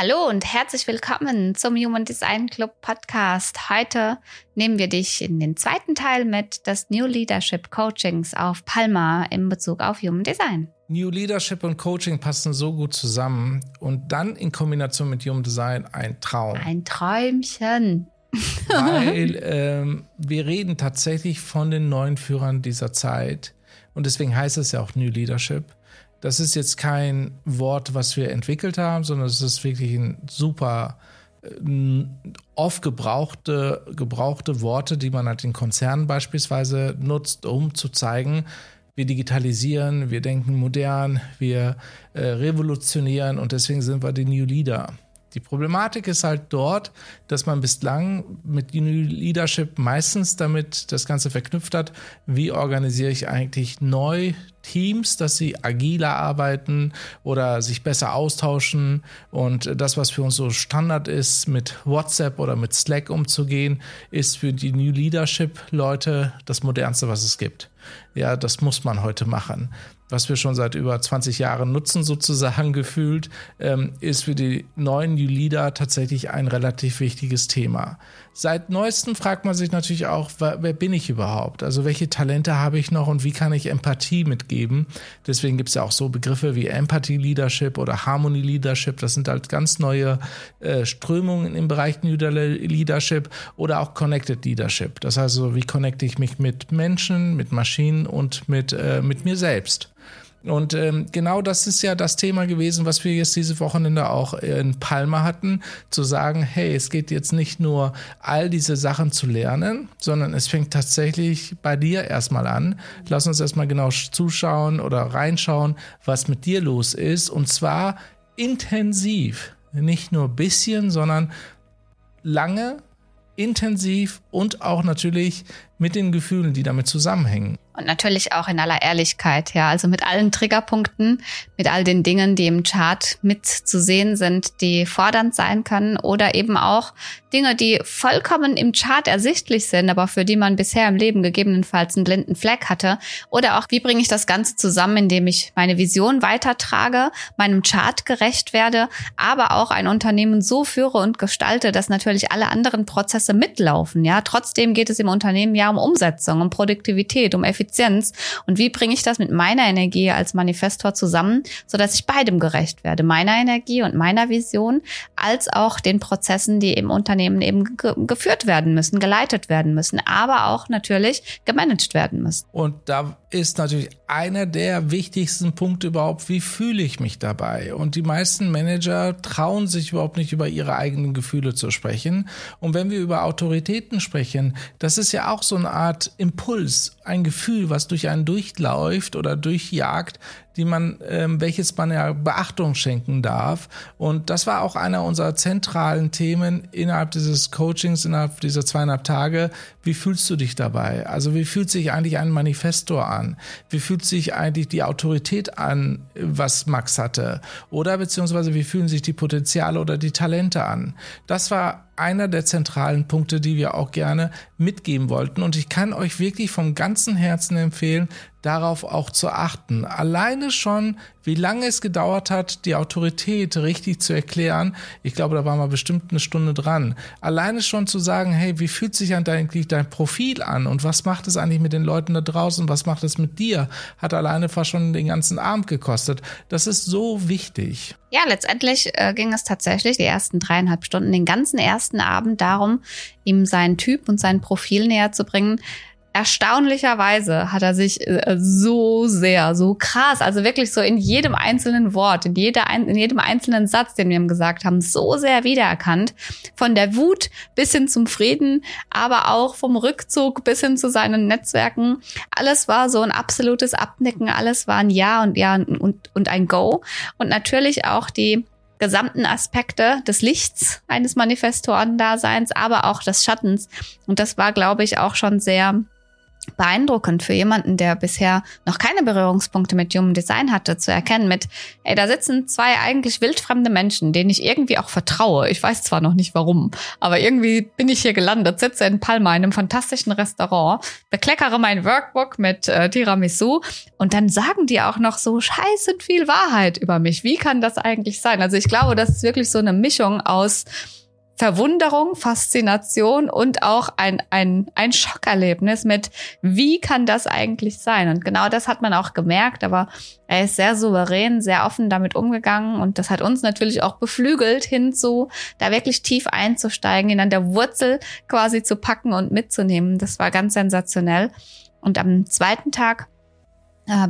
Hallo und herzlich willkommen zum Human Design Club Podcast. Heute nehmen wir dich in den zweiten Teil mit des New Leadership Coachings auf Palma in Bezug auf Human Design. New Leadership und Coaching passen so gut zusammen und dann in Kombination mit Human Design ein Traum. Ein Träumchen. Weil ähm, wir reden tatsächlich von den neuen Führern dieser Zeit und deswegen heißt es ja auch New Leadership. Das ist jetzt kein Wort, was wir entwickelt haben, sondern es ist wirklich ein super äh, oft gebrauchte, gebrauchte Worte, die man halt in Konzernen beispielsweise nutzt, um zu zeigen, wir digitalisieren, wir denken modern, wir äh, revolutionieren und deswegen sind wir die New Leader. Die Problematik ist halt dort, dass man bislang mit New Leadership meistens damit das Ganze verknüpft hat, wie organisiere ich eigentlich neu Teams, dass sie agiler arbeiten oder sich besser austauschen. Und das, was für uns so Standard ist, mit WhatsApp oder mit Slack umzugehen, ist für die New Leadership-Leute das Modernste, was es gibt. Ja, das muss man heute machen was wir schon seit über 20 Jahren nutzen, sozusagen gefühlt, ähm, ist für die neuen Leader tatsächlich ein relativ wichtiges Thema. Seit neuestem fragt man sich natürlich auch, wer, bin ich überhaupt? Also welche Talente habe ich noch und wie kann ich Empathie mitgeben? Deswegen gibt es ja auch so Begriffe wie Empathy Leadership oder Harmony Leadership. Das sind halt ganz neue äh, Strömungen im Bereich New Leadership oder auch Connected Leadership. Das heißt, also, wie connecte ich mich mit Menschen, mit Maschinen und mit, äh, mit mir selbst? Und ähm, genau das ist ja das Thema gewesen, was wir jetzt diese Wochenende auch in Palma hatten, zu sagen, hey, es geht jetzt nicht nur all diese Sachen zu lernen, sondern es fängt tatsächlich bei dir erstmal an. Lass uns erstmal genau zuschauen oder reinschauen, was mit dir los ist. Und zwar intensiv. Nicht nur bisschen, sondern lange, intensiv und auch natürlich mit den Gefühlen, die damit zusammenhängen. Und natürlich auch in aller Ehrlichkeit, ja. Also mit allen Triggerpunkten, mit all den Dingen, die im Chart mit zu sehen sind, die fordernd sein können oder eben auch Dinge, die vollkommen im Chart ersichtlich sind, aber für die man bisher im Leben gegebenenfalls einen blinden Fleck hatte. Oder auch, wie bringe ich das Ganze zusammen, indem ich meine Vision weitertrage, meinem Chart gerecht werde, aber auch ein Unternehmen so führe und gestalte, dass natürlich alle anderen Prozesse mitlaufen, ja. Trotzdem geht es im Unternehmen ja um Umsetzung, um Produktivität, um Effizienz. Und wie bringe ich das mit meiner Energie als Manifestor zusammen, sodass ich beidem gerecht werde, meiner Energie und meiner Vision, als auch den Prozessen, die im Unternehmen eben ge geführt werden müssen, geleitet werden müssen, aber auch natürlich gemanagt werden müssen. Und da ist natürlich einer der wichtigsten Punkte überhaupt, wie fühle ich mich dabei? Und die meisten Manager trauen sich überhaupt nicht über ihre eigenen Gefühle zu sprechen. Und wenn wir über Autoritäten sprechen, das ist ja auch so eine Art Impuls, ein Gefühl, was durch einen durchläuft oder durchjagt, die man, ähm, welches man ja Beachtung schenken darf. Und das war auch einer unserer zentralen Themen innerhalb dieses Coachings, innerhalb dieser zweieinhalb Tage. Wie fühlst du dich dabei? Also wie fühlt sich eigentlich ein Manifestor an? Wie fühlt sich eigentlich die Autorität an, was Max hatte? Oder beziehungsweise wie fühlen sich die Potenziale oder die Talente an? Das war einer der zentralen Punkte, die wir auch gerne mitgeben wollten. Und ich kann euch wirklich vom ganzen Herzen empfehlen, darauf auch zu achten. Alleine schon, wie lange es gedauert hat, die Autorität richtig zu erklären. Ich glaube, da waren wir bestimmt eine Stunde dran. Alleine schon zu sagen, hey, wie fühlt sich eigentlich dein Profil an und was macht es eigentlich mit den Leuten da draußen? Was macht es mit dir? Hat alleine fast schon den ganzen Abend gekostet. Das ist so wichtig. Ja, letztendlich äh, ging es tatsächlich die ersten dreieinhalb Stunden, den ganzen ersten Abend darum, ihm seinen Typ und sein Profil näher zu bringen erstaunlicherweise hat er sich äh, so sehr, so krass, also wirklich so in jedem einzelnen Wort, in, jeder, in jedem einzelnen Satz, den wir ihm gesagt haben, so sehr wiedererkannt. Von der Wut bis hin zum Frieden, aber auch vom Rückzug bis hin zu seinen Netzwerken. Alles war so ein absolutes Abnicken, alles war ein Ja und Ja und, und ein Go. Und natürlich auch die gesamten Aspekte des Lichts eines Manifestoren-Daseins, aber auch des Schattens. Und das war, glaube ich, auch schon sehr beeindruckend für jemanden, der bisher noch keine Berührungspunkte mit Human Design hatte, zu erkennen mit, ey, da sitzen zwei eigentlich wildfremde Menschen, denen ich irgendwie auch vertraue. Ich weiß zwar noch nicht warum, aber irgendwie bin ich hier gelandet, sitze in Palma in einem fantastischen Restaurant, bekleckere mein Workbook mit äh, Tiramisu und dann sagen die auch noch so scheiße viel Wahrheit über mich. Wie kann das eigentlich sein? Also ich glaube, das ist wirklich so eine Mischung aus Verwunderung, Faszination und auch ein, ein, ein Schockerlebnis mit, wie kann das eigentlich sein? Und genau das hat man auch gemerkt, aber er ist sehr souverän, sehr offen damit umgegangen und das hat uns natürlich auch beflügelt hinzu, da wirklich tief einzusteigen, ihn an der Wurzel quasi zu packen und mitzunehmen. Das war ganz sensationell. Und am zweiten Tag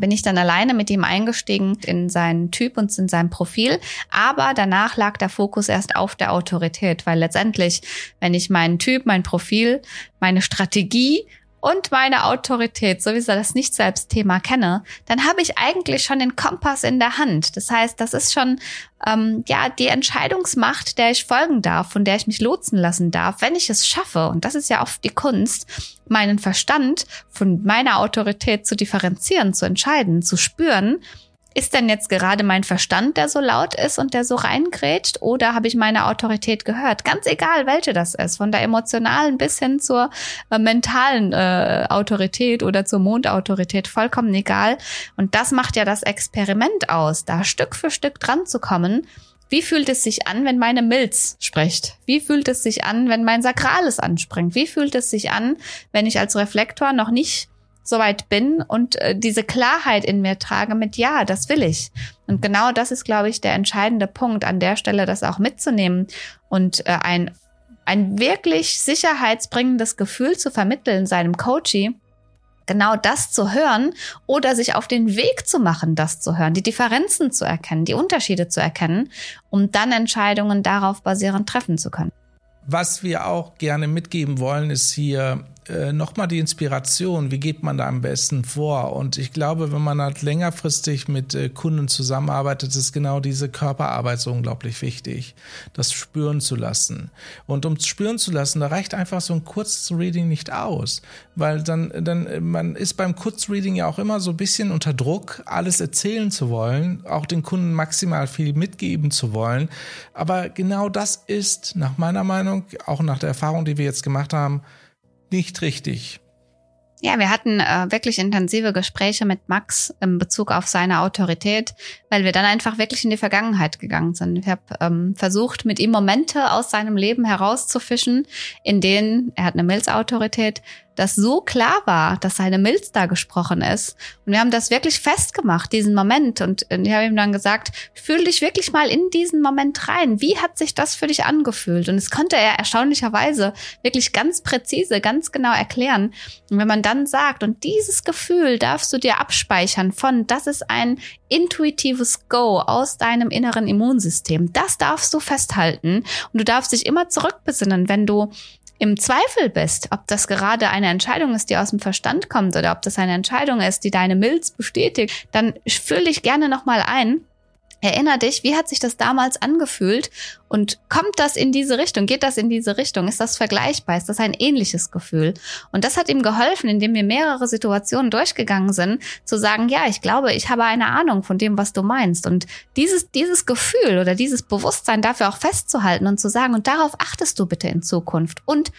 bin ich dann alleine mit ihm eingestiegen in seinen Typ und in sein Profil. Aber danach lag der Fokus erst auf der Autorität, weil letztendlich, wenn ich meinen Typ, mein Profil, meine Strategie und meine Autorität sowieso das Nicht-Selbst-Thema kenne, dann habe ich eigentlich schon den Kompass in der Hand. Das heißt, das ist schon ähm, ja die Entscheidungsmacht, der ich folgen darf, von der ich mich lotsen lassen darf, wenn ich es schaffe. Und das ist ja oft die Kunst, meinen Verstand von meiner Autorität zu differenzieren, zu entscheiden, zu spüren ist denn jetzt gerade mein Verstand, der so laut ist und der so reingrätscht, oder habe ich meine Autorität gehört? Ganz egal, welche das ist, von der emotionalen bis hin zur äh, mentalen äh, Autorität oder zur Mondautorität, vollkommen egal. Und das macht ja das Experiment aus, da Stück für Stück dran zu kommen. Wie fühlt es sich an, wenn meine Milz spricht? Wie fühlt es sich an, wenn mein Sakrales anspringt? Wie fühlt es sich an, wenn ich als Reflektor noch nicht soweit bin und äh, diese Klarheit in mir trage mit ja, das will ich. Und genau das ist, glaube ich, der entscheidende Punkt an der Stelle, das auch mitzunehmen und äh, ein ein wirklich sicherheitsbringendes Gefühl zu vermitteln seinem Coachie, genau das zu hören oder sich auf den Weg zu machen, das zu hören, die Differenzen zu erkennen, die Unterschiede zu erkennen, um dann Entscheidungen darauf basierend treffen zu können. Was wir auch gerne mitgeben wollen, ist hier äh, nochmal die Inspiration, wie geht man da am besten vor? Und ich glaube, wenn man halt längerfristig mit äh, Kunden zusammenarbeitet, ist genau diese Körperarbeit so unglaublich wichtig, das spüren zu lassen. Und um spüren zu lassen, da reicht einfach so ein Kurzreading nicht aus, weil dann, dann, man ist beim Kurzreading ja auch immer so ein bisschen unter Druck, alles erzählen zu wollen, auch den Kunden maximal viel mitgeben zu wollen. Aber genau das ist nach meiner Meinung, auch nach der Erfahrung, die wir jetzt gemacht haben, nicht richtig. Ja, wir hatten äh, wirklich intensive Gespräche mit Max in Bezug auf seine Autorität, weil wir dann einfach wirklich in die Vergangenheit gegangen sind. Ich habe ähm, versucht, mit ihm Momente aus seinem Leben herauszufischen, in denen er hat eine Milzautorität, das so klar war, dass seine Milz da gesprochen ist. Und wir haben das wirklich festgemacht, diesen Moment. Und ich habe ihm dann gesagt, fühl dich wirklich mal in diesen Moment rein. Wie hat sich das für dich angefühlt? Und es konnte er erstaunlicherweise wirklich ganz präzise, ganz genau erklären. Und wenn man dann sagt, und dieses Gefühl darfst du dir abspeichern von, das ist ein intuitives Go aus deinem inneren Immunsystem. Das darfst du festhalten. Und du darfst dich immer zurückbesinnen, wenn du im Zweifel bist, ob das gerade eine Entscheidung ist, die aus dem Verstand kommt oder ob das eine Entscheidung ist, die deine Milz bestätigt, dann fühle dich gerne nochmal ein Erinner dich, wie hat sich das damals angefühlt und kommt das in diese Richtung? Geht das in diese Richtung? Ist das vergleichbar? Ist das ein ähnliches Gefühl? Und das hat ihm geholfen, indem wir mehrere Situationen durchgegangen sind, zu sagen, ja, ich glaube, ich habe eine Ahnung von dem, was du meinst. Und dieses, dieses Gefühl oder dieses Bewusstsein dafür auch festzuhalten und zu sagen, und darauf achtest du bitte in Zukunft. Und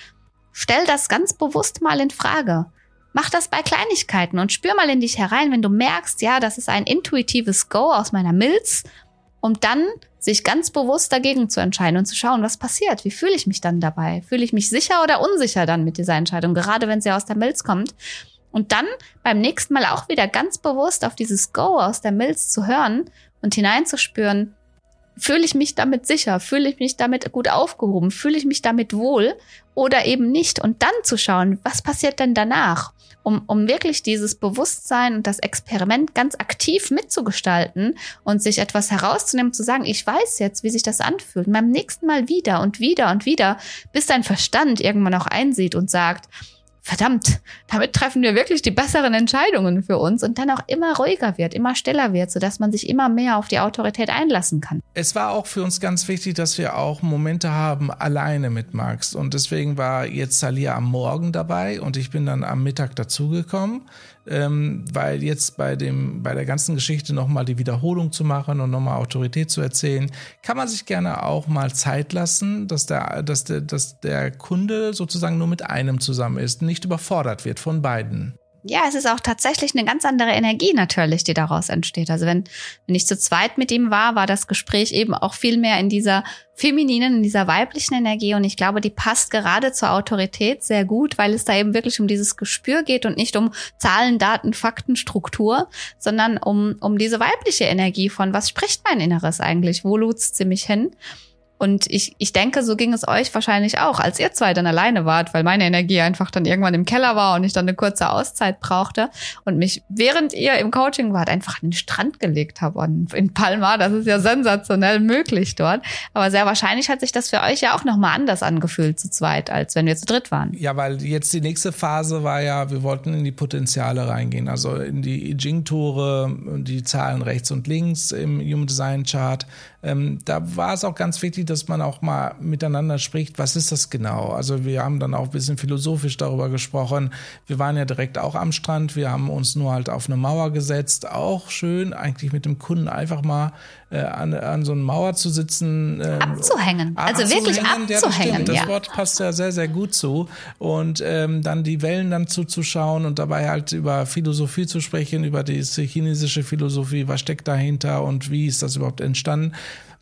stell das ganz bewusst mal in Frage. Mach das bei Kleinigkeiten und spür mal in dich herein, wenn du merkst, ja, das ist ein intuitives Go aus meiner Milz, um dann sich ganz bewusst dagegen zu entscheiden und zu schauen, was passiert. Wie fühle ich mich dann dabei? Fühle ich mich sicher oder unsicher dann mit dieser Entscheidung, gerade wenn sie aus der Milz kommt? Und dann beim nächsten Mal auch wieder ganz bewusst auf dieses Go aus der Milz zu hören und hineinzuspüren, fühle ich mich damit sicher, fühle ich mich damit gut aufgehoben, fühle ich mich damit wohl oder eben nicht und dann zu schauen, was passiert denn danach, um, um wirklich dieses Bewusstsein und das Experiment ganz aktiv mitzugestalten und sich etwas herauszunehmen, zu sagen, ich weiß jetzt, wie sich das anfühlt, und beim nächsten Mal wieder und wieder und wieder, bis dein Verstand irgendwann auch einsieht und sagt, verdammt, damit treffen wir wirklich die besseren Entscheidungen für uns und dann auch immer ruhiger wird, immer stiller wird, sodass man sich immer mehr auf die Autorität einlassen kann. Es war auch für uns ganz wichtig, dass wir auch Momente haben alleine mit Max und deswegen war jetzt Salia am Morgen dabei und ich bin dann am Mittag dazugekommen ähm, weil jetzt bei dem bei der ganzen Geschichte nochmal die Wiederholung zu machen und nochmal Autorität zu erzählen, kann man sich gerne auch mal Zeit lassen, dass der, dass der, dass der Kunde sozusagen nur mit einem zusammen ist, nicht überfordert wird von beiden ja, es ist auch tatsächlich eine ganz andere Energie natürlich, die daraus entsteht. Also wenn, wenn ich zu zweit mit ihm war, war das Gespräch eben auch viel mehr in dieser femininen, in dieser weiblichen Energie. Und ich glaube, die passt gerade zur Autorität sehr gut, weil es da eben wirklich um dieses Gespür geht und nicht um Zahlen, Daten, Fakten, Struktur, sondern um, um diese weibliche Energie von, was spricht mein Inneres eigentlich? Wo lotst sie mich hin? Und ich, ich denke, so ging es euch wahrscheinlich auch, als ihr zwei dann alleine wart, weil meine Energie einfach dann irgendwann im Keller war und ich dann eine kurze Auszeit brauchte und mich, während ihr im Coaching wart, einfach an den Strand gelegt habe in Palma. Das ist ja sensationell möglich dort. Aber sehr wahrscheinlich hat sich das für euch ja auch nochmal anders angefühlt zu zweit, als wenn wir zu dritt waren. Ja, weil jetzt die nächste Phase war ja, wir wollten in die Potenziale reingehen, also in die I Ching-Tore, die Zahlen rechts und links im Human Design Chart. Ähm, da war es auch ganz wichtig, dass man auch mal miteinander spricht, was ist das genau? Also wir haben dann auch ein bisschen philosophisch darüber gesprochen. Wir waren ja direkt auch am Strand, wir haben uns nur halt auf eine Mauer gesetzt. Auch schön, eigentlich mit dem Kunden einfach mal äh, an, an so einer Mauer zu sitzen. Äh, abzuhängen. Also abzuhängen, wirklich abzuhängen. Ja, das, das Wort passt ja sehr, sehr gut zu. Und ähm, dann die Wellen dann zuzuschauen und dabei halt über Philosophie zu sprechen, über die chinesische Philosophie, was steckt dahinter und wie ist das überhaupt entstanden.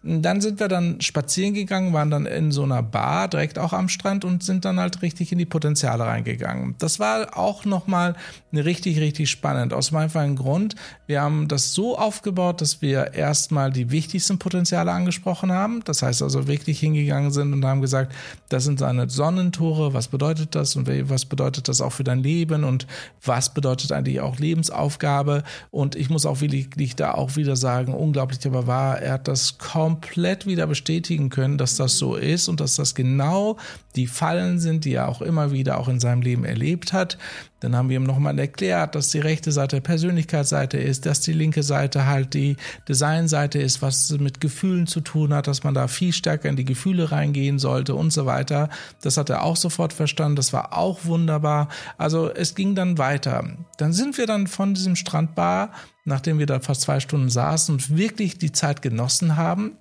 Dann sind wir dann spazieren gegangen, waren dann in so einer Bar direkt auch am Strand und sind dann halt richtig in die Potenziale reingegangen. Das war auch nochmal richtig, richtig spannend. Aus meinem einfachen Grund, wir haben das so aufgebaut, dass wir erstmal die wichtigsten Potenziale angesprochen haben. Das heißt also wirklich hingegangen sind und haben gesagt, das sind seine Sonnentore, was bedeutet das und was bedeutet das auch für dein Leben und was bedeutet eigentlich auch Lebensaufgabe. Und ich muss auch wirklich da auch wieder sagen, unglaublich aber wahr, er hat das kaum komplett wieder bestätigen können, dass das so ist und dass das genau die Fallen sind, die er auch immer wieder auch in seinem Leben erlebt hat. Dann haben wir ihm nochmal erklärt, dass die rechte Seite Persönlichkeitsseite ist, dass die linke Seite halt die Designseite ist, was mit Gefühlen zu tun hat, dass man da viel stärker in die Gefühle reingehen sollte und so weiter. Das hat er auch sofort verstanden. Das war auch wunderbar. Also es ging dann weiter. Dann sind wir dann von diesem Strandbar nachdem wir da fast zwei Stunden saßen und wirklich die Zeit genossen haben.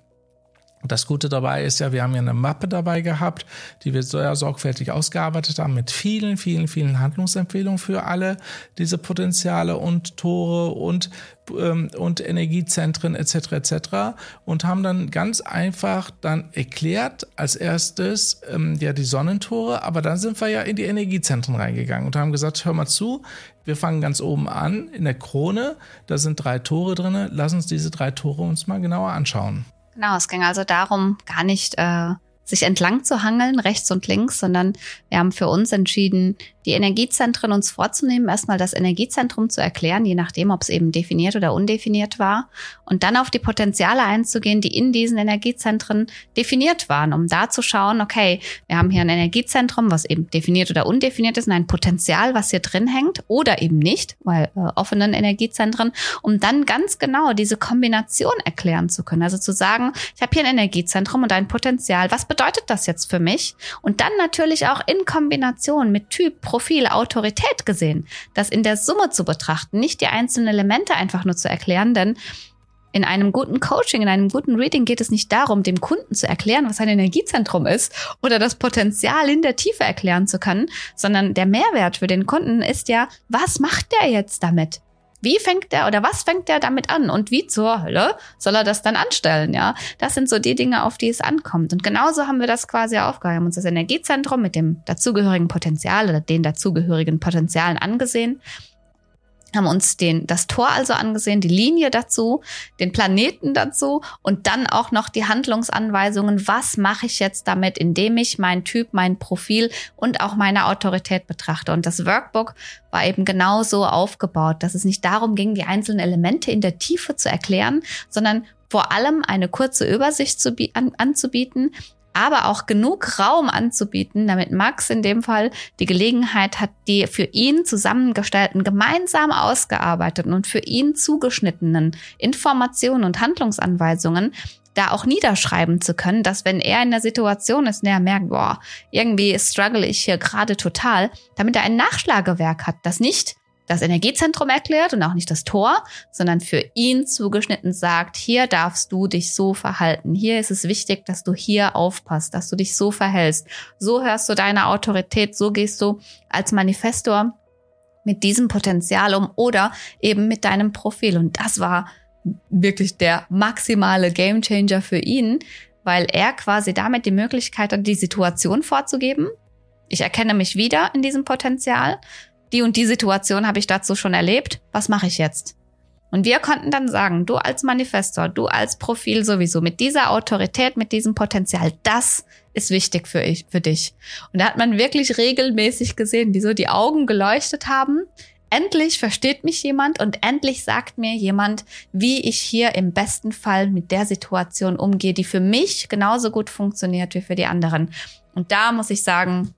Das Gute dabei ist ja, wir haben ja eine Mappe dabei gehabt, die wir sehr sorgfältig ausgearbeitet haben mit vielen, vielen, vielen Handlungsempfehlungen für alle diese Potenziale und Tore und, ähm, und Energiezentren etc. etc. und haben dann ganz einfach dann erklärt als erstes ähm, ja die Sonnentore, aber dann sind wir ja in die Energiezentren reingegangen und haben gesagt, hör mal zu, wir fangen ganz oben an in der Krone, da sind drei Tore drin, lass uns diese drei Tore uns mal genauer anschauen. Genau, es ging also darum, gar nicht äh, sich entlang zu hangeln, rechts und links, sondern wir haben für uns entschieden, die Energiezentren uns vorzunehmen, erstmal das Energiezentrum zu erklären, je nachdem, ob es eben definiert oder undefiniert war, und dann auf die Potenziale einzugehen, die in diesen Energiezentren definiert waren, um da zu schauen, okay, wir haben hier ein Energiezentrum, was eben definiert oder undefiniert ist, und ein Potenzial, was hier drin hängt, oder eben nicht, weil äh, offenen Energiezentren, um dann ganz genau diese Kombination erklären zu können. Also zu sagen, ich habe hier ein Energiezentrum und ein Potenzial, was bedeutet das jetzt für mich? Und dann natürlich auch in Kombination mit Typ, Profil, Autorität gesehen, das in der Summe zu betrachten, nicht die einzelnen Elemente einfach nur zu erklären, denn in einem guten Coaching, in einem guten Reading geht es nicht darum, dem Kunden zu erklären, was ein Energiezentrum ist oder das Potenzial in der Tiefe erklären zu können, sondern der Mehrwert für den Kunden ist ja, was macht der jetzt damit? Wie fängt der oder was fängt der damit an und wie zur Hölle soll er das dann anstellen? Ja, das sind so die Dinge, auf die es ankommt. Und genauso haben wir das quasi haben uns das Energiezentrum mit dem dazugehörigen Potenzial oder den dazugehörigen Potenzialen angesehen haben uns den, das Tor also angesehen, die Linie dazu, den Planeten dazu und dann auch noch die Handlungsanweisungen. Was mache ich jetzt damit, indem ich mein Typ, mein Profil und auch meine Autorität betrachte? Und das Workbook war eben genau so aufgebaut, dass es nicht darum ging, die einzelnen Elemente in der Tiefe zu erklären, sondern vor allem eine kurze Übersicht zu, an, anzubieten, aber auch genug Raum anzubieten, damit Max in dem Fall die Gelegenheit hat, die für ihn zusammengestellten, gemeinsam ausgearbeiteten und für ihn zugeschnittenen Informationen und Handlungsanweisungen da auch niederschreiben zu können, dass wenn er in der Situation ist, und er merkt, boah, irgendwie struggle ich hier gerade total, damit er ein Nachschlagewerk hat, das nicht das Energiezentrum erklärt und auch nicht das Tor, sondern für ihn zugeschnitten sagt, hier darfst du dich so verhalten. Hier ist es wichtig, dass du hier aufpasst, dass du dich so verhältst. So hörst du deine Autorität, so gehst du als Manifestor mit diesem Potenzial um oder eben mit deinem Profil. Und das war wirklich der maximale Gamechanger für ihn, weil er quasi damit die Möglichkeit hat, die Situation vorzugeben. Ich erkenne mich wieder in diesem Potenzial. Die und die Situation habe ich dazu schon erlebt. Was mache ich jetzt? Und wir konnten dann sagen, du als Manifestor, du als Profil sowieso, mit dieser Autorität, mit diesem Potenzial, das ist wichtig für, ich, für dich. Und da hat man wirklich regelmäßig gesehen, wie so die Augen geleuchtet haben, endlich versteht mich jemand und endlich sagt mir jemand, wie ich hier im besten Fall mit der Situation umgehe, die für mich genauso gut funktioniert wie für die anderen. Und da muss ich sagen,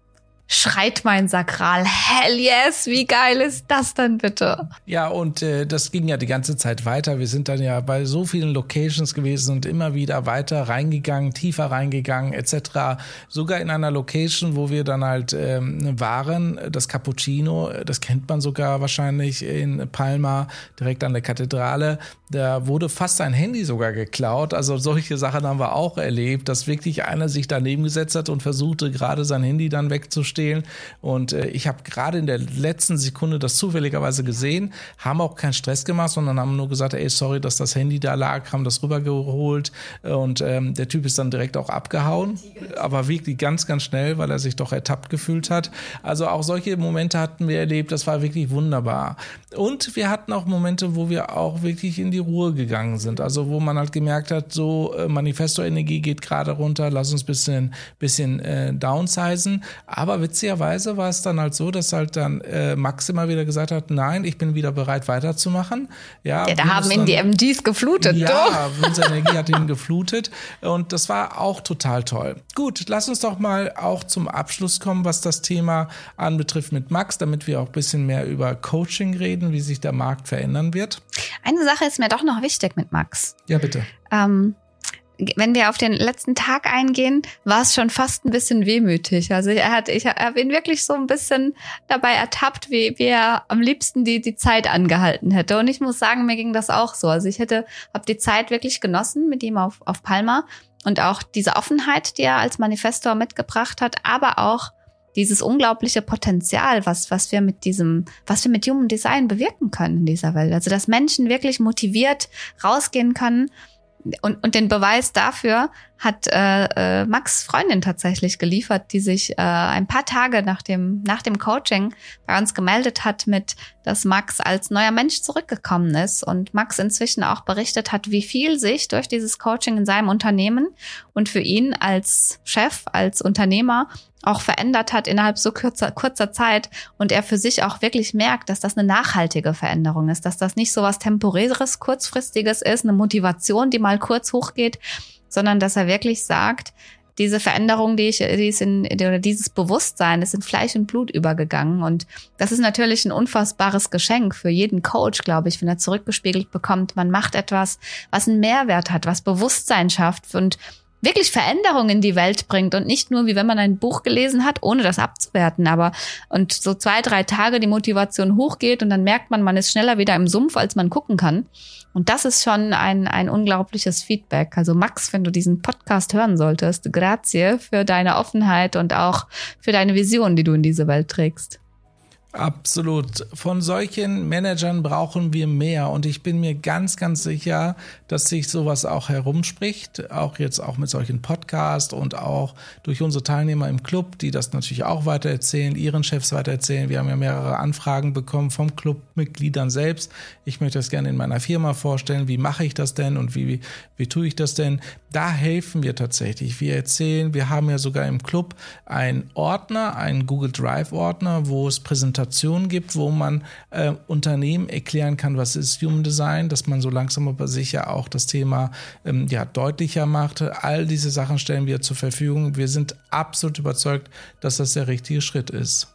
schreit mein Sakral. Hell yes, wie geil ist das denn bitte? Ja, und äh, das ging ja die ganze Zeit weiter. Wir sind dann ja bei so vielen Locations gewesen und immer wieder weiter reingegangen, tiefer reingegangen, etc. Sogar in einer Location, wo wir dann halt ähm, waren, das Cappuccino, das kennt man sogar wahrscheinlich in Palma, direkt an der Kathedrale. Da wurde fast ein Handy sogar geklaut. Also solche Sachen haben wir auch erlebt, dass wirklich einer sich daneben gesetzt hat und versuchte gerade sein Handy dann wegzustellen stehlen. Und äh, ich habe gerade in der letzten Sekunde das zufälligerweise gesehen, haben auch keinen Stress gemacht, sondern haben nur gesagt, ey, sorry, dass das Handy da lag, haben das rübergeholt und ähm, der Typ ist dann direkt auch abgehauen, aber wirklich ganz, ganz schnell, weil er sich doch ertappt gefühlt hat. Also auch solche Momente hatten wir erlebt, das war wirklich wunderbar. Und wir hatten auch Momente, wo wir auch wirklich in die Ruhe gegangen sind, also wo man halt gemerkt hat, so äh, Manifesto-Energie geht gerade runter, lass uns bisschen, bisschen äh, downsizen, aber witzigerweise war es dann halt so, dass halt dann äh, Max immer wieder gesagt hat, nein, ich bin wieder bereit weiterzumachen. Ja, ja da haben ihn die MGs geflutet. Ja, unsere Energie hat ihn geflutet und das war auch total toll. Gut, lass uns doch mal auch zum Abschluss kommen, was das Thema anbetrifft mit Max, damit wir auch ein bisschen mehr über Coaching reden, wie sich der Markt verändern wird. Eine Sache ist mir doch noch wichtig mit Max. Ja, bitte. Ähm, wenn wir auf den letzten Tag eingehen, war es schon fast ein bisschen wehmütig. Also er hat, ich habe ihn wirklich so ein bisschen dabei ertappt, wie, wie er am liebsten die, die Zeit angehalten hätte. Und ich muss sagen, mir ging das auch so. Also ich hätte, habe die Zeit wirklich genossen mit ihm auf, auf Palma und auch diese Offenheit, die er als Manifestor mitgebracht hat, aber auch dieses unglaubliche Potenzial, was, was wir mit diesem, was wir mit Human Design bewirken können in dieser Welt. Also, dass Menschen wirklich motiviert rausgehen können und, und den Beweis dafür hat äh, äh, Max Freundin tatsächlich geliefert, die sich äh, ein paar Tage nach dem, nach dem Coaching bei uns gemeldet hat mit, dass Max als neuer Mensch zurückgekommen ist. Und Max inzwischen auch berichtet hat, wie viel sich durch dieses Coaching in seinem Unternehmen und für ihn als Chef, als Unternehmer auch verändert hat innerhalb so kurzer, kurzer Zeit und er für sich auch wirklich merkt, dass das eine nachhaltige Veränderung ist, dass das nicht so was temporäres, kurzfristiges ist, eine Motivation, die mal kurz hochgeht, sondern dass er wirklich sagt, diese Veränderung, die ich, die ist in, oder dieses Bewusstsein ist in Fleisch und Blut übergegangen. Und das ist natürlich ein unfassbares Geschenk für jeden Coach, glaube ich, wenn er zurückgespiegelt bekommt, man macht etwas, was einen Mehrwert hat, was Bewusstsein schafft und wirklich Veränderungen in die Welt bringt und nicht nur wie wenn man ein Buch gelesen hat, ohne das abzuwerten, aber und so zwei, drei Tage die Motivation hochgeht und dann merkt man, man ist schneller wieder im Sumpf, als man gucken kann. Und das ist schon ein, ein unglaubliches Feedback. Also Max, wenn du diesen Podcast hören solltest, grazie für deine Offenheit und auch für deine Vision, die du in diese Welt trägst. Absolut. Von solchen Managern brauchen wir mehr. Und ich bin mir ganz, ganz sicher, dass sich sowas auch herumspricht. Auch jetzt auch mit solchen Podcasts und auch durch unsere Teilnehmer im Club, die das natürlich auch weitererzählen, ihren Chefs weitererzählen. Wir haben ja mehrere Anfragen bekommen vom Clubmitgliedern selbst. Ich möchte das gerne in meiner Firma vorstellen. Wie mache ich das denn und wie, wie, wie tue ich das denn? Da helfen wir tatsächlich. Wir erzählen, wir haben ja sogar im Club einen Ordner, einen Google Drive Ordner, wo es Präsentationen Präsentationen gibt, wo man äh, Unternehmen erklären kann, was ist Human Design, dass man so langsam aber sicher auch das Thema ähm, ja, deutlicher macht. All diese Sachen stellen wir zur Verfügung. Wir sind absolut überzeugt, dass das der richtige Schritt ist.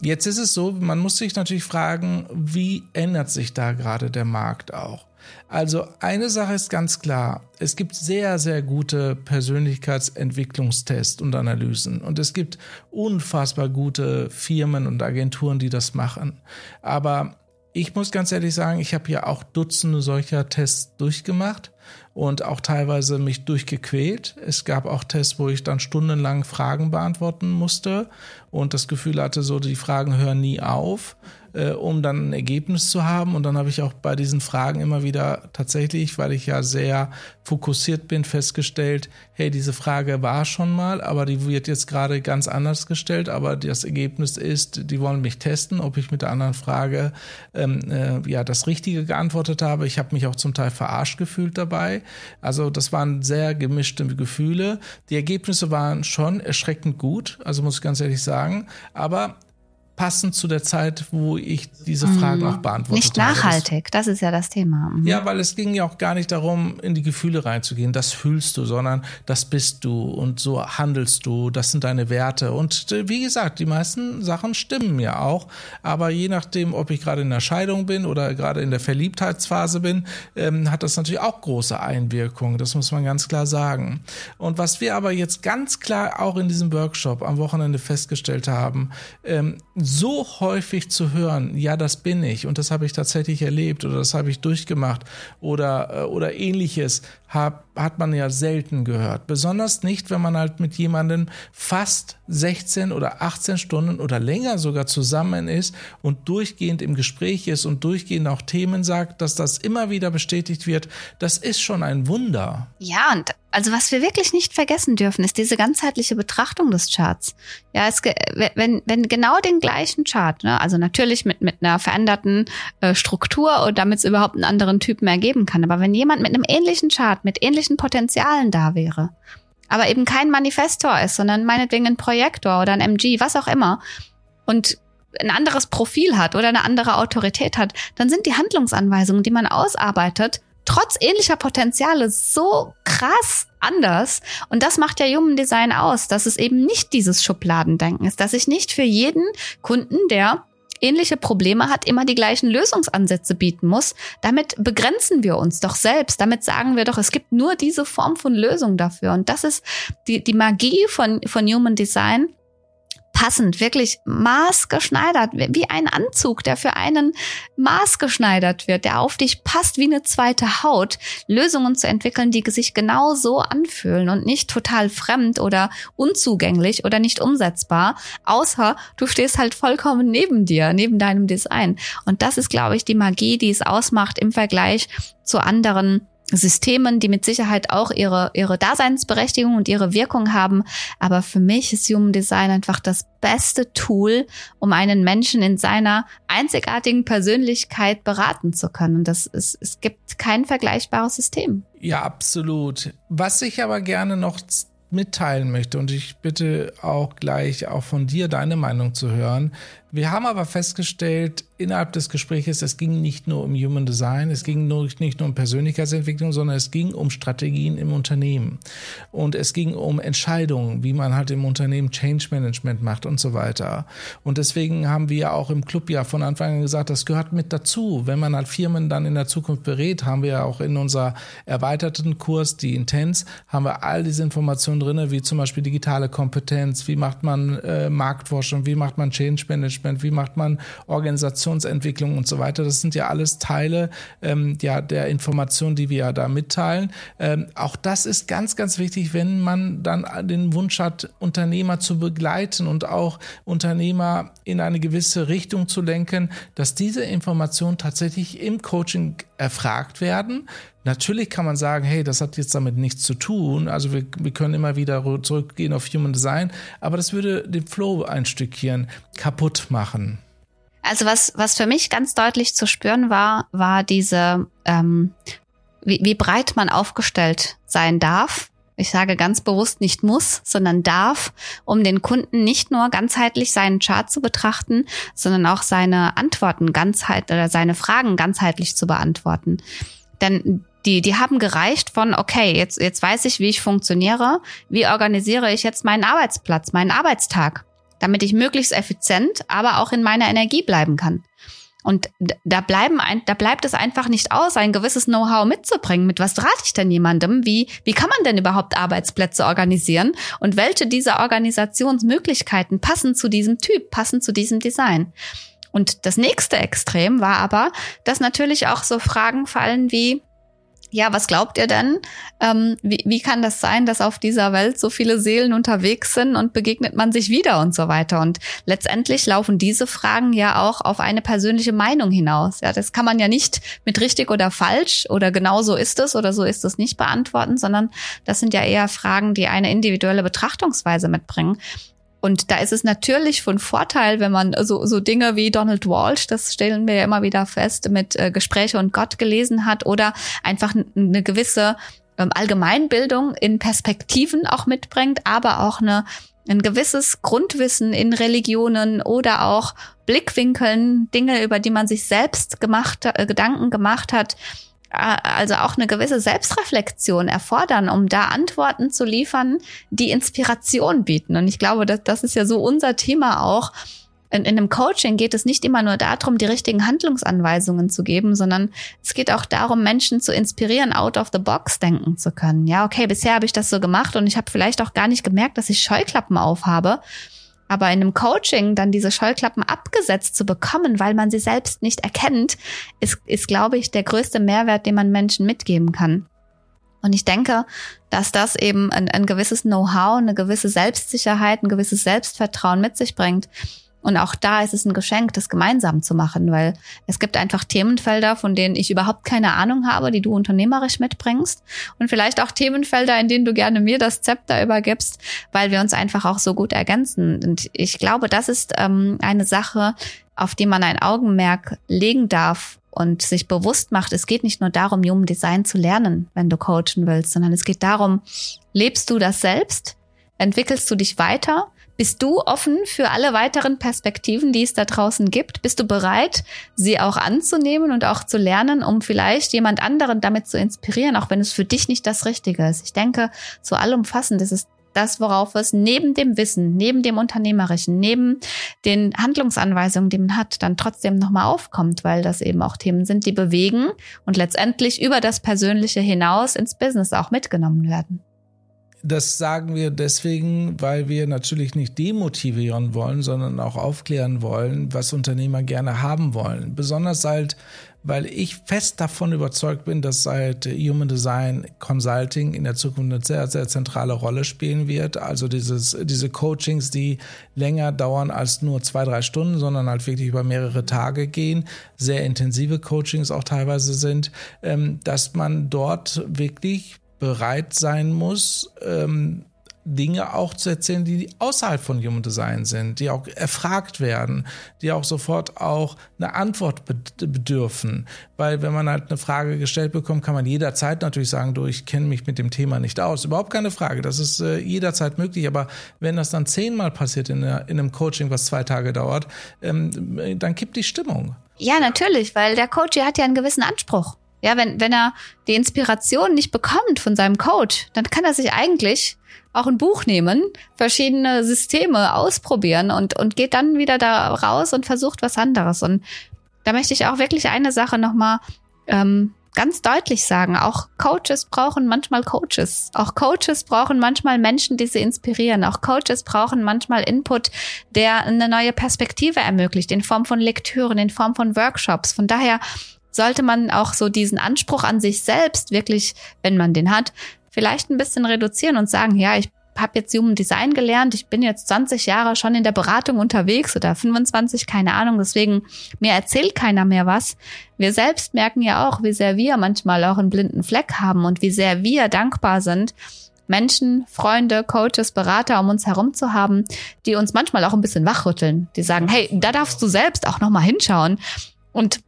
Jetzt ist es so, man muss sich natürlich fragen, wie ändert sich da gerade der Markt auch? Also eine Sache ist ganz klar, es gibt sehr, sehr gute Persönlichkeitsentwicklungstests und Analysen und es gibt unfassbar gute Firmen und Agenturen, die das machen. Aber ich muss ganz ehrlich sagen, ich habe ja auch Dutzende solcher Tests durchgemacht und auch teilweise mich durchgequält. Es gab auch Tests, wo ich dann stundenlang Fragen beantworten musste und das Gefühl hatte, so die Fragen hören nie auf äh, um dann ein Ergebnis zu haben. Und dann habe ich auch bei diesen Fragen immer wieder tatsächlich, weil ich ja sehr fokussiert bin, festgestellt, hey, diese Frage war schon mal, aber die wird jetzt gerade ganz anders gestellt. Aber das Ergebnis ist, die wollen mich testen, ob ich mit der anderen Frage ähm, äh, ja das Richtige geantwortet habe. Ich habe mich auch zum Teil verarscht gefühlt dabei. Also das waren sehr gemischte Gefühle. Die Ergebnisse waren schon erschreckend gut, also muss ich ganz ehrlich sagen. Aber passend zu der Zeit, wo ich diese Fragen mhm. auch beantwortet Nicht nachhaltig, habe. das, das, ist ja das Thema. Mhm. Ja, weil es ging ja auch gar nicht darum, in die Gefühle reinzugehen. Das fühlst du, sondern das bist du und so handelst du. Das sind deine Werte. Und äh, wie gesagt, die meisten Sachen stimmen mir auch. Aber je nachdem, ob ich gerade in der Scheidung bin oder gerade in der Verliebtheitsphase bin, ähm, hat das natürlich auch große Einwirkungen. Das muss man ganz klar sagen. Und was wir aber jetzt ganz klar auch in diesem Workshop am Wochenende festgestellt haben, ähm, so häufig zu hören, ja, das bin ich und das habe ich tatsächlich erlebt oder das habe ich durchgemacht oder, äh, oder ähnliches, hab, hat man ja selten gehört. Besonders nicht, wenn man halt mit jemandem fast 16 oder 18 Stunden oder länger sogar zusammen ist und durchgehend im Gespräch ist und durchgehend auch Themen sagt, dass das immer wieder bestätigt wird. Das ist schon ein Wunder. Ja, und also was wir wirklich nicht vergessen dürfen, ist diese ganzheitliche Betrachtung des Charts. Ja, es, wenn, wenn genau den gleichen Chart, ne, also natürlich mit, mit einer veränderten äh, Struktur und damit es überhaupt einen anderen Typen ergeben kann, aber wenn jemand mit einem ähnlichen Chart, mit ähnlichen Potenzialen da wäre, aber eben kein Manifestor ist, sondern meinetwegen ein Projektor oder ein MG, was auch immer, und ein anderes Profil hat oder eine andere Autorität hat, dann sind die Handlungsanweisungen, die man ausarbeitet, trotz ähnlicher Potenziale so krass anders. Und das macht ja Human Design aus, dass es eben nicht dieses Schubladendenken ist, dass ich nicht für jeden Kunden, der ähnliche Probleme hat, immer die gleichen Lösungsansätze bieten muss. Damit begrenzen wir uns doch selbst. Damit sagen wir doch, es gibt nur diese Form von Lösung dafür. Und das ist die, die Magie von, von Human Design, passend, wirklich maßgeschneidert, wie ein Anzug, der für einen maßgeschneidert wird, der auf dich passt wie eine zweite Haut, Lösungen zu entwickeln, die sich genau so anfühlen und nicht total fremd oder unzugänglich oder nicht umsetzbar, außer du stehst halt vollkommen neben dir, neben deinem Design. Und das ist, glaube ich, die Magie, die es ausmacht im Vergleich zu anderen Systemen, die mit Sicherheit auch ihre, ihre Daseinsberechtigung und ihre Wirkung haben. Aber für mich ist Human Design einfach das beste Tool, um einen Menschen in seiner einzigartigen Persönlichkeit beraten zu können. Das ist, es gibt kein vergleichbares System. Ja, absolut. Was ich aber gerne noch mitteilen möchte und ich bitte auch gleich auch von dir deine Meinung zu hören. Wir haben aber festgestellt, innerhalb des Gesprächs, es ging nicht nur um Human Design, es ging nur, nicht nur um Persönlichkeitsentwicklung, sondern es ging um Strategien im Unternehmen. Und es ging um Entscheidungen, wie man halt im Unternehmen Change Management macht und so weiter. Und deswegen haben wir auch im Club ja von Anfang an gesagt, das gehört mit dazu. Wenn man halt Firmen dann in der Zukunft berät, haben wir ja auch in unser erweiterten Kurs, die Intense, haben wir all diese Informationen drinne, wie zum Beispiel digitale Kompetenz, wie macht man äh, Marktforschung, wie macht man Change Management, wie macht man Organisation Organisationsentwicklung und so weiter. Das sind ja alles Teile ähm, ja, der Informationen, die wir ja da mitteilen. Ähm, auch das ist ganz, ganz wichtig, wenn man dann den Wunsch hat, Unternehmer zu begleiten und auch Unternehmer in eine gewisse Richtung zu lenken, dass diese Informationen tatsächlich im Coaching erfragt werden. Natürlich kann man sagen, hey, das hat jetzt damit nichts zu tun. Also wir, wir können immer wieder zurückgehen auf Human Design, aber das würde den Flow ein Stückchen kaputt machen. Also was, was für mich ganz deutlich zu spüren war, war diese, ähm, wie, wie breit man aufgestellt sein darf ich sage ganz bewusst nicht muss, sondern darf, um den Kunden nicht nur ganzheitlich seinen Chart zu betrachten, sondern auch seine Antworten ganzheitlich oder seine Fragen ganzheitlich zu beantworten. Denn die, die haben gereicht von, okay, jetzt, jetzt weiß ich, wie ich funktioniere, wie organisiere ich jetzt meinen Arbeitsplatz, meinen Arbeitstag, damit ich möglichst effizient, aber auch in meiner Energie bleiben kann. Und da bleiben ein, da bleibt es einfach nicht aus, ein gewisses Know-how mitzubringen. Mit was rate ich denn jemandem? Wie, wie kann man denn überhaupt Arbeitsplätze organisieren? Und welche dieser Organisationsmöglichkeiten passen zu diesem Typ, passen zu diesem Design? Und das nächste Extrem war aber, dass natürlich auch so Fragen fallen wie, ja, was glaubt ihr denn? Ähm, wie, wie kann das sein, dass auf dieser Welt so viele Seelen unterwegs sind und begegnet man sich wieder und so weiter? Und letztendlich laufen diese Fragen ja auch auf eine persönliche Meinung hinaus. Ja, das kann man ja nicht mit richtig oder falsch oder genau so ist es oder so ist es nicht beantworten, sondern das sind ja eher Fragen, die eine individuelle Betrachtungsweise mitbringen. Und da ist es natürlich von Vorteil, wenn man so, so Dinge wie Donald Walsh, das stellen wir ja immer wieder fest, mit äh, Gespräche und Gott gelesen hat oder einfach eine gewisse ähm, Allgemeinbildung in Perspektiven auch mitbringt, aber auch eine, ein gewisses Grundwissen in Religionen oder auch Blickwinkeln, Dinge, über die man sich selbst gemacht, äh, Gedanken gemacht hat, also auch eine gewisse Selbstreflexion erfordern, um da Antworten zu liefern, die Inspiration bieten. Und ich glaube, das, das ist ja so unser Thema auch. In, in einem Coaching geht es nicht immer nur darum, die richtigen Handlungsanweisungen zu geben, sondern es geht auch darum, Menschen zu inspirieren, out of the box denken zu können. Ja, okay, bisher habe ich das so gemacht und ich habe vielleicht auch gar nicht gemerkt, dass ich Scheuklappen aufhabe. Aber in einem Coaching dann diese Scheuklappen abgesetzt zu bekommen, weil man sie selbst nicht erkennt, ist, ist glaube ich, der größte Mehrwert, den man Menschen mitgeben kann. Und ich denke, dass das eben ein, ein gewisses Know-how, eine gewisse Selbstsicherheit, ein gewisses Selbstvertrauen mit sich bringt, und auch da ist es ein Geschenk, das gemeinsam zu machen, weil es gibt einfach Themenfelder, von denen ich überhaupt keine Ahnung habe, die du unternehmerisch mitbringst. Und vielleicht auch Themenfelder, in denen du gerne mir das Zepter übergibst, weil wir uns einfach auch so gut ergänzen. Und ich glaube, das ist ähm, eine Sache, auf die man ein Augenmerk legen darf und sich bewusst macht, es geht nicht nur darum, Human Design zu lernen, wenn du coachen willst, sondern es geht darum, lebst du das selbst? Entwickelst du dich weiter? Bist du offen für alle weiteren Perspektiven, die es da draußen gibt? Bist du bereit, sie auch anzunehmen und auch zu lernen, um vielleicht jemand anderen damit zu inspirieren, auch wenn es für dich nicht das Richtige ist? Ich denke, so allumfassend ist es das, worauf es neben dem Wissen, neben dem Unternehmerischen, neben den Handlungsanweisungen, die man hat, dann trotzdem nochmal aufkommt, weil das eben auch Themen sind, die bewegen und letztendlich über das Persönliche hinaus ins Business auch mitgenommen werden. Das sagen wir deswegen, weil wir natürlich nicht demotivieren wollen, sondern auch aufklären wollen, was Unternehmer gerne haben wollen. Besonders halt, weil ich fest davon überzeugt bin, dass halt Human Design Consulting in der Zukunft eine sehr, sehr zentrale Rolle spielen wird. Also dieses, diese Coachings, die länger dauern als nur zwei, drei Stunden, sondern halt wirklich über mehrere Tage gehen, sehr intensive Coachings auch teilweise sind, ähm, dass man dort wirklich bereit sein muss, ähm, Dinge auch zu erzählen, die außerhalb von Human Design sind, die auch erfragt werden, die auch sofort auch eine Antwort bedürfen. Weil wenn man halt eine Frage gestellt bekommt, kann man jederzeit natürlich sagen, du, ich kenne mich mit dem Thema nicht aus. Überhaupt keine Frage. Das ist äh, jederzeit möglich. Aber wenn das dann zehnmal passiert in, einer, in einem Coaching, was zwei Tage dauert, ähm, dann kippt die Stimmung. Ja, natürlich, weil der Coach hat ja einen gewissen Anspruch. Ja, wenn, wenn er die Inspiration nicht bekommt von seinem Coach, dann kann er sich eigentlich auch ein Buch nehmen, verschiedene Systeme ausprobieren und, und geht dann wieder da raus und versucht was anderes. Und da möchte ich auch wirklich eine Sache nochmal ähm, ganz deutlich sagen. Auch Coaches brauchen manchmal Coaches. Auch Coaches brauchen manchmal Menschen, die sie inspirieren. Auch Coaches brauchen manchmal Input, der eine neue Perspektive ermöglicht, in Form von Lektüren, in Form von Workshops. Von daher sollte man auch so diesen Anspruch an sich selbst wirklich, wenn man den hat, vielleicht ein bisschen reduzieren und sagen, ja, ich habe jetzt Human Design gelernt, ich bin jetzt 20 Jahre schon in der Beratung unterwegs oder 25, keine Ahnung, deswegen mir erzählt keiner mehr was. Wir selbst merken ja auch, wie sehr wir manchmal auch einen blinden Fleck haben und wie sehr wir dankbar sind, Menschen, Freunde, Coaches, Berater um uns herum zu haben, die uns manchmal auch ein bisschen wachrütteln, die sagen, hey, da darfst du selbst auch noch mal hinschauen und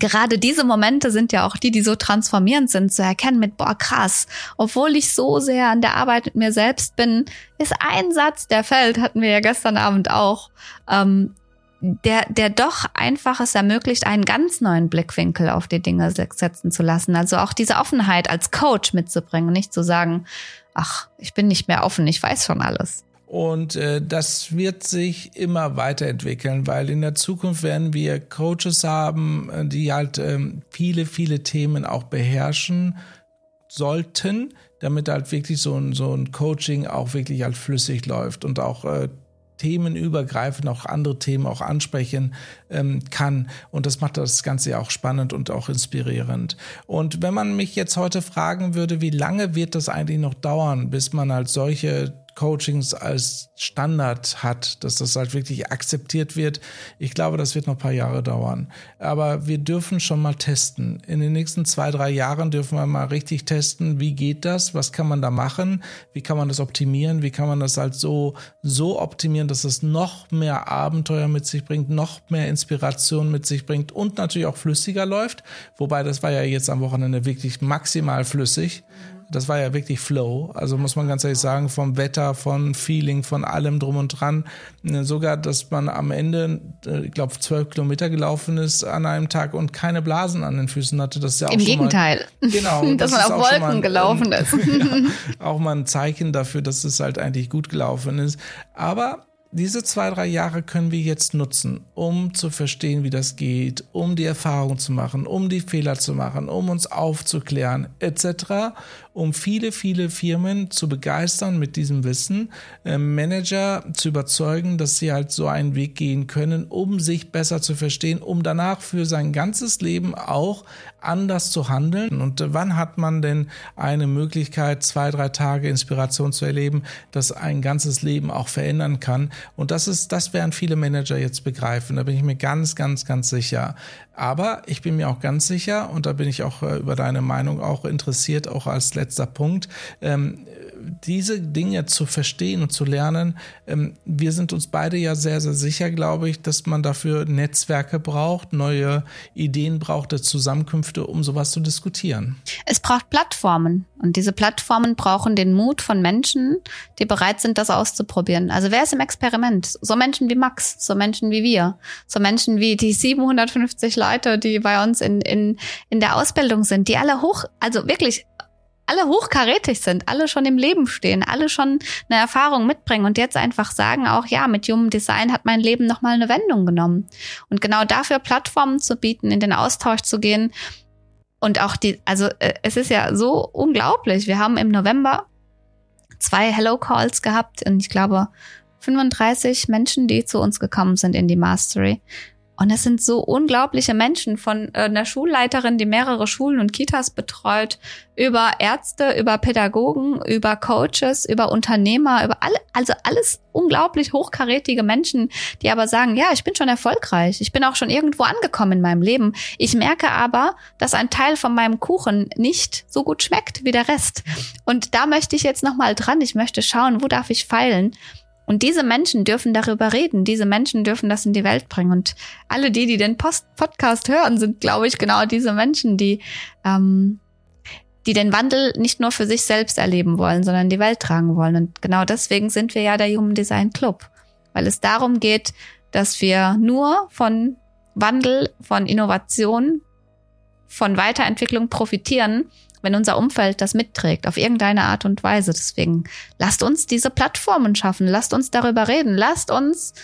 gerade diese Momente sind ja auch die, die so transformierend sind, zu erkennen mit, boah, krass, obwohl ich so sehr an der Arbeit mit mir selbst bin, ist ein Satz, der fällt, hatten wir ja gestern Abend auch, ähm, der, der doch einfach es ermöglicht, einen ganz neuen Blickwinkel auf die Dinge setzen zu lassen. Also auch diese Offenheit als Coach mitzubringen, nicht zu sagen, ach, ich bin nicht mehr offen, ich weiß schon alles. Und äh, das wird sich immer weiterentwickeln, weil in der Zukunft werden wir Coaches haben, äh, die halt ähm, viele, viele Themen auch beherrschen sollten, damit halt wirklich so ein, so ein Coaching auch wirklich halt flüssig läuft und auch äh, themenübergreifend auch andere Themen auch ansprechen ähm, kann. Und das macht das Ganze ja auch spannend und auch inspirierend. Und wenn man mich jetzt heute fragen würde, wie lange wird das eigentlich noch dauern, bis man halt solche Coachings als Standard hat, dass das halt wirklich akzeptiert wird. Ich glaube, das wird noch ein paar Jahre dauern. Aber wir dürfen schon mal testen. In den nächsten zwei, drei Jahren dürfen wir mal richtig testen, wie geht das, was kann man da machen, wie kann man das optimieren, wie kann man das halt so, so optimieren, dass es noch mehr Abenteuer mit sich bringt, noch mehr Inspiration mit sich bringt und natürlich auch flüssiger läuft. Wobei das war ja jetzt am Wochenende wirklich maximal flüssig das war ja wirklich Flow. Also muss man ganz ehrlich sagen, vom Wetter, von Feeling, von allem drum und dran. Sogar, dass man am Ende, äh, ich glaube, zwölf Kilometer gelaufen ist an einem Tag und keine Blasen an den Füßen hatte. Das ist ja auch Im Gegenteil. Mal, genau. dass das man auf Wolken mal, gelaufen ist. ja, auch mal ein Zeichen dafür, dass es halt eigentlich gut gelaufen ist. Aber diese zwei, drei Jahre können wir jetzt nutzen, um zu verstehen, wie das geht, um die Erfahrung zu machen, um die Fehler zu machen, um uns aufzuklären, etc um viele, viele Firmen zu begeistern mit diesem Wissen, äh, Manager zu überzeugen, dass sie halt so einen Weg gehen können, um sich besser zu verstehen, um danach für sein ganzes Leben auch anders zu handeln. Und wann hat man denn eine Möglichkeit, zwei, drei Tage Inspiration zu erleben, das ein ganzes Leben auch verändern kann? Und das ist, das werden viele Manager jetzt begreifen. Da bin ich mir ganz, ganz, ganz sicher. Aber ich bin mir auch ganz sicher, und da bin ich auch äh, über deine Meinung auch interessiert, auch als letzter Punkt, ähm, diese Dinge zu verstehen und zu lernen. Ähm, wir sind uns beide ja sehr, sehr sicher, glaube ich, dass man dafür Netzwerke braucht, neue Ideen braucht, Zusammenkünfte, um sowas zu diskutieren. Es braucht Plattformen. Und diese Plattformen brauchen den Mut von Menschen, die bereit sind, das auszuprobieren. Also wer ist im Experiment? So Menschen wie Max, so Menschen wie wir, so Menschen wie die 750 Leute, die bei uns in, in, in der Ausbildung sind, die alle hoch, also wirklich alle hochkarätig sind, alle schon im Leben stehen, alle schon eine Erfahrung mitbringen und jetzt einfach sagen auch, ja, mit Human Design hat mein Leben nochmal eine Wendung genommen. Und genau dafür Plattformen zu bieten, in den Austausch zu gehen und auch die, also äh, es ist ja so unglaublich. Wir haben im November zwei Hello Calls gehabt und ich glaube 35 Menschen, die zu uns gekommen sind in die Mastery. Und es sind so unglaubliche Menschen von äh, einer Schulleiterin, die mehrere Schulen und Kitas betreut, über Ärzte, über Pädagogen, über Coaches, über Unternehmer, über alle, also alles unglaublich hochkarätige Menschen, die aber sagen, ja, ich bin schon erfolgreich, ich bin auch schon irgendwo angekommen in meinem Leben. Ich merke aber, dass ein Teil von meinem Kuchen nicht so gut schmeckt wie der Rest. Und da möchte ich jetzt nochmal dran. Ich möchte schauen, wo darf ich feilen? Und diese Menschen dürfen darüber reden. Diese Menschen dürfen das in die Welt bringen. Und alle die, die den Post Podcast hören, sind, glaube ich, genau diese Menschen, die, ähm, die den Wandel nicht nur für sich selbst erleben wollen, sondern die Welt tragen wollen. Und genau deswegen sind wir ja der Human Design Club. Weil es darum geht, dass wir nur von Wandel, von Innovation, von Weiterentwicklung profitieren, wenn unser Umfeld das mitträgt, auf irgendeine Art und Weise. Deswegen lasst uns diese Plattformen schaffen, lasst uns darüber reden, lasst uns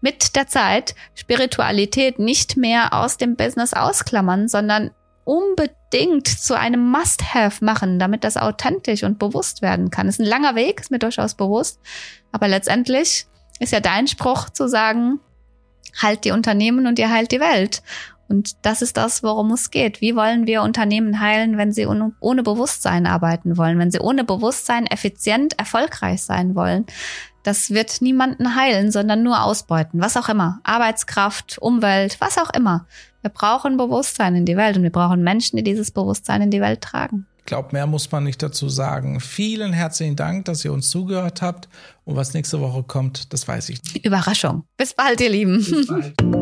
mit der Zeit Spiritualität nicht mehr aus dem Business ausklammern, sondern unbedingt zu einem Must-Have machen, damit das authentisch und bewusst werden kann. Ist ein langer Weg, ist mir durchaus bewusst. Aber letztendlich ist ja dein Spruch zu sagen, halt die Unternehmen und ihr heilt die Welt. Und das ist das, worum es geht. Wie wollen wir Unternehmen heilen, wenn sie ohne Bewusstsein arbeiten wollen, wenn sie ohne Bewusstsein effizient erfolgreich sein wollen? Das wird niemanden heilen, sondern nur ausbeuten, was auch immer. Arbeitskraft, Umwelt, was auch immer. Wir brauchen Bewusstsein in die Welt und wir brauchen Menschen, die dieses Bewusstsein in die Welt tragen. Ich glaube, mehr muss man nicht dazu sagen. Vielen herzlichen Dank, dass ihr uns zugehört habt. Und was nächste Woche kommt, das weiß ich nicht. Überraschung. Bis bald, ihr Lieben. Bis bald.